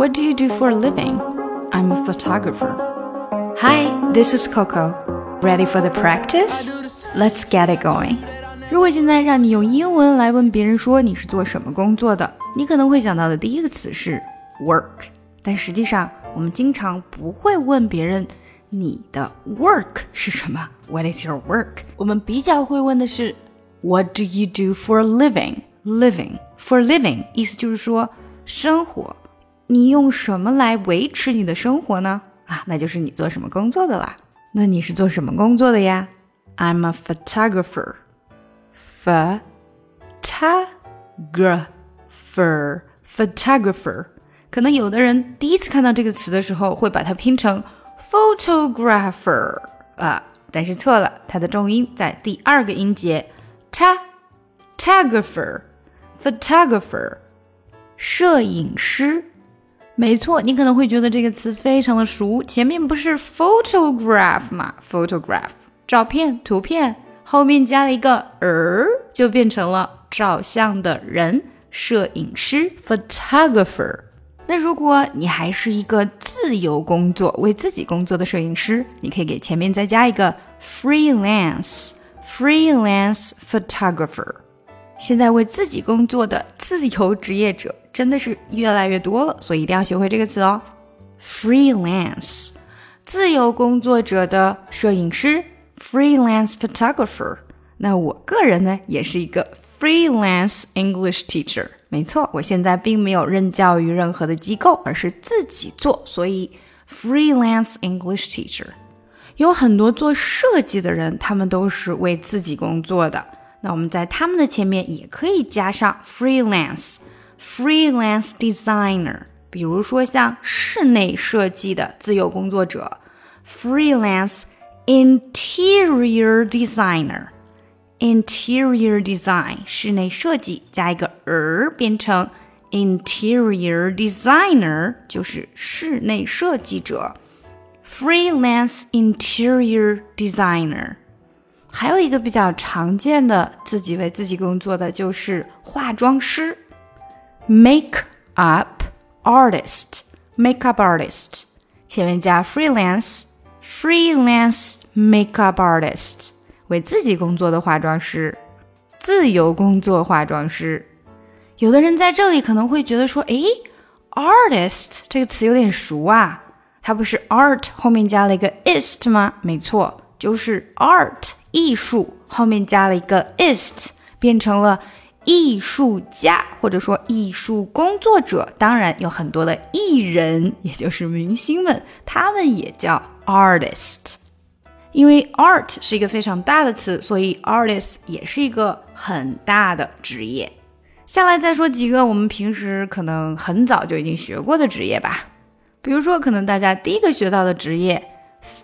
What do you do for a living? I'm a photographer. Hi, this is Coco. Ready for the practice? Let's get it going. 如果现在让你用英文来问别人说你是做什么工作的，你可能会想到的第一个词是 work，但实际上我们经常不会问别人你的 work 是什么？What is your work？我们比较会问的是 What do you do for a living？Living for living 意思就是说生活， 你用什么来维持你的生活呢？啊，那就是你做什么工作的啦。那你是做什么工作的呀？I'm a photographer. Photographer, photographer。可能有的人第一次看到这个词的时候，会把它拼成 photographer 啊，但是错了，它的重音在第二个音节 ta photographer photographer 摄影师。没错，你可能会觉得这个词非常的熟，前面不是 photograph 吗？photograph 照片、图片，后面加了一个儿，就变成了照相的人，摄影师 photographer。那如果你还是一个自由工作、为自己工作的摄影师，你可以给前面再加一个 freelance freelance photographer。现在为自己工作的自由职业者真的是越来越多了，所以一定要学会这个词哦。freelance 自由工作者的摄影师 freelance photographer。那我个人呢，也是一个 freelance English teacher。没错，我现在并没有任教于任何的机构，而是自己做，所以 freelance English teacher。有很多做设计的人，他们都是为自己工作的。那我们在他们的前面也可以加上 Freelance freelance，freelance designer。比如说像室内设计的自由工作者，freelance interior designer。Interior design 室内设计加一个儿变成 interior designer 就是室内设计者，freelance interior designer。还有一个比较常见的自己为自己工作的就是化妆师 ，make up artist，make up artist 前面加 freelance，freelance make up artist。为自己工作的化妆师，自由工作化妆师。有的人在这里可能会觉得说：“诶 a r t i s t 这个词有点熟啊，它不是 art 后面加了一个 ist 吗？没错，就是 art 艺术后面加了一个 ist，变成了艺术家或者说艺术工作者。当然，有很多的艺人，也就是明星们，他们也叫 artist。因为 art 是一个非常大的词，所以 artist 也是一个很大的职业。下来再说几个我们平时可能很早就已经学过的职业吧。比如说，可能大家第一个学到的职业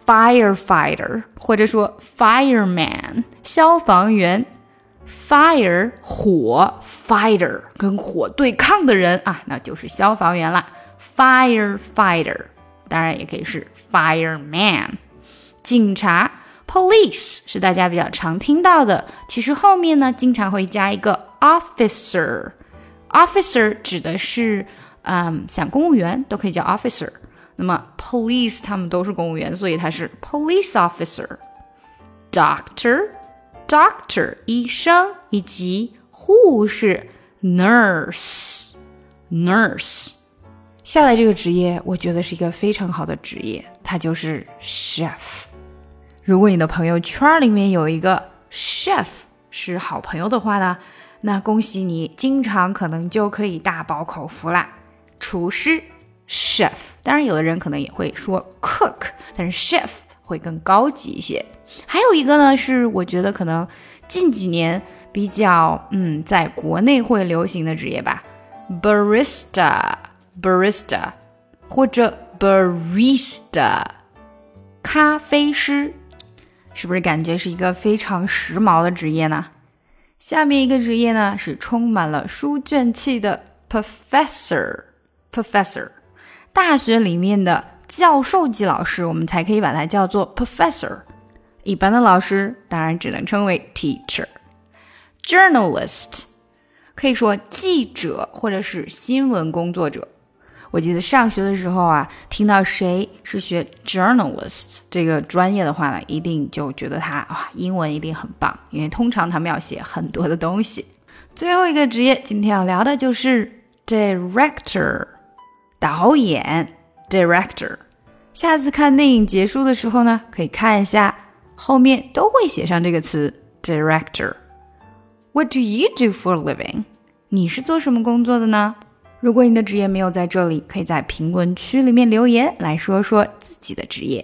firefighter，或者说 fireman，消防员。Fire 火，fighter 跟火对抗的人啊，那就是消防员啦。firefighter，当然也可以是 fireman。警察，police 是大家比较常听到的，其实后面呢经常会加一个 officer，officer 指的是，嗯，像公务员都可以叫 officer。那么 police 他们都是公务员，所以它是 police officer。Doctor。Doctor 医生以及护士 nurse，nurse。下来这个职业，我觉得是一个非常好的职业，它就是 chef。如果你的朋友圈里面有一个 chef 是好朋友的话呢，那恭喜你，经常可能就可以大饱口福啦。厨师 chef，当然有的人可能也会说 cook，但是 chef 会更高级一些。还有一个呢，是我觉得可能近几年比较嗯，在国内会流行的职业吧，barista，barista 或者 barista，咖啡师。是不是感觉是一个非常时髦的职业呢？下面一个职业呢是充满了书卷气的 professor。professor，大学里面的教授级老师，我们才可以把它叫做 professor。一般的老师当然只能称为 teacher。journalist，可以说记者或者是新闻工作者。我记得上学的时候啊，听到谁是学 journalist 这个专业的话呢，一定就觉得他哇，英文一定很棒，因为通常他们要写很多的东西。最后一个职业，今天要聊的就是 director，导演 director。下次看电影结束的时候呢，可以看一下后面都会写上这个词 director。What do you do for a living？你是做什么工作的呢？如果你的职业没有在这里，可以在评论区里面留言来说说自己的职业。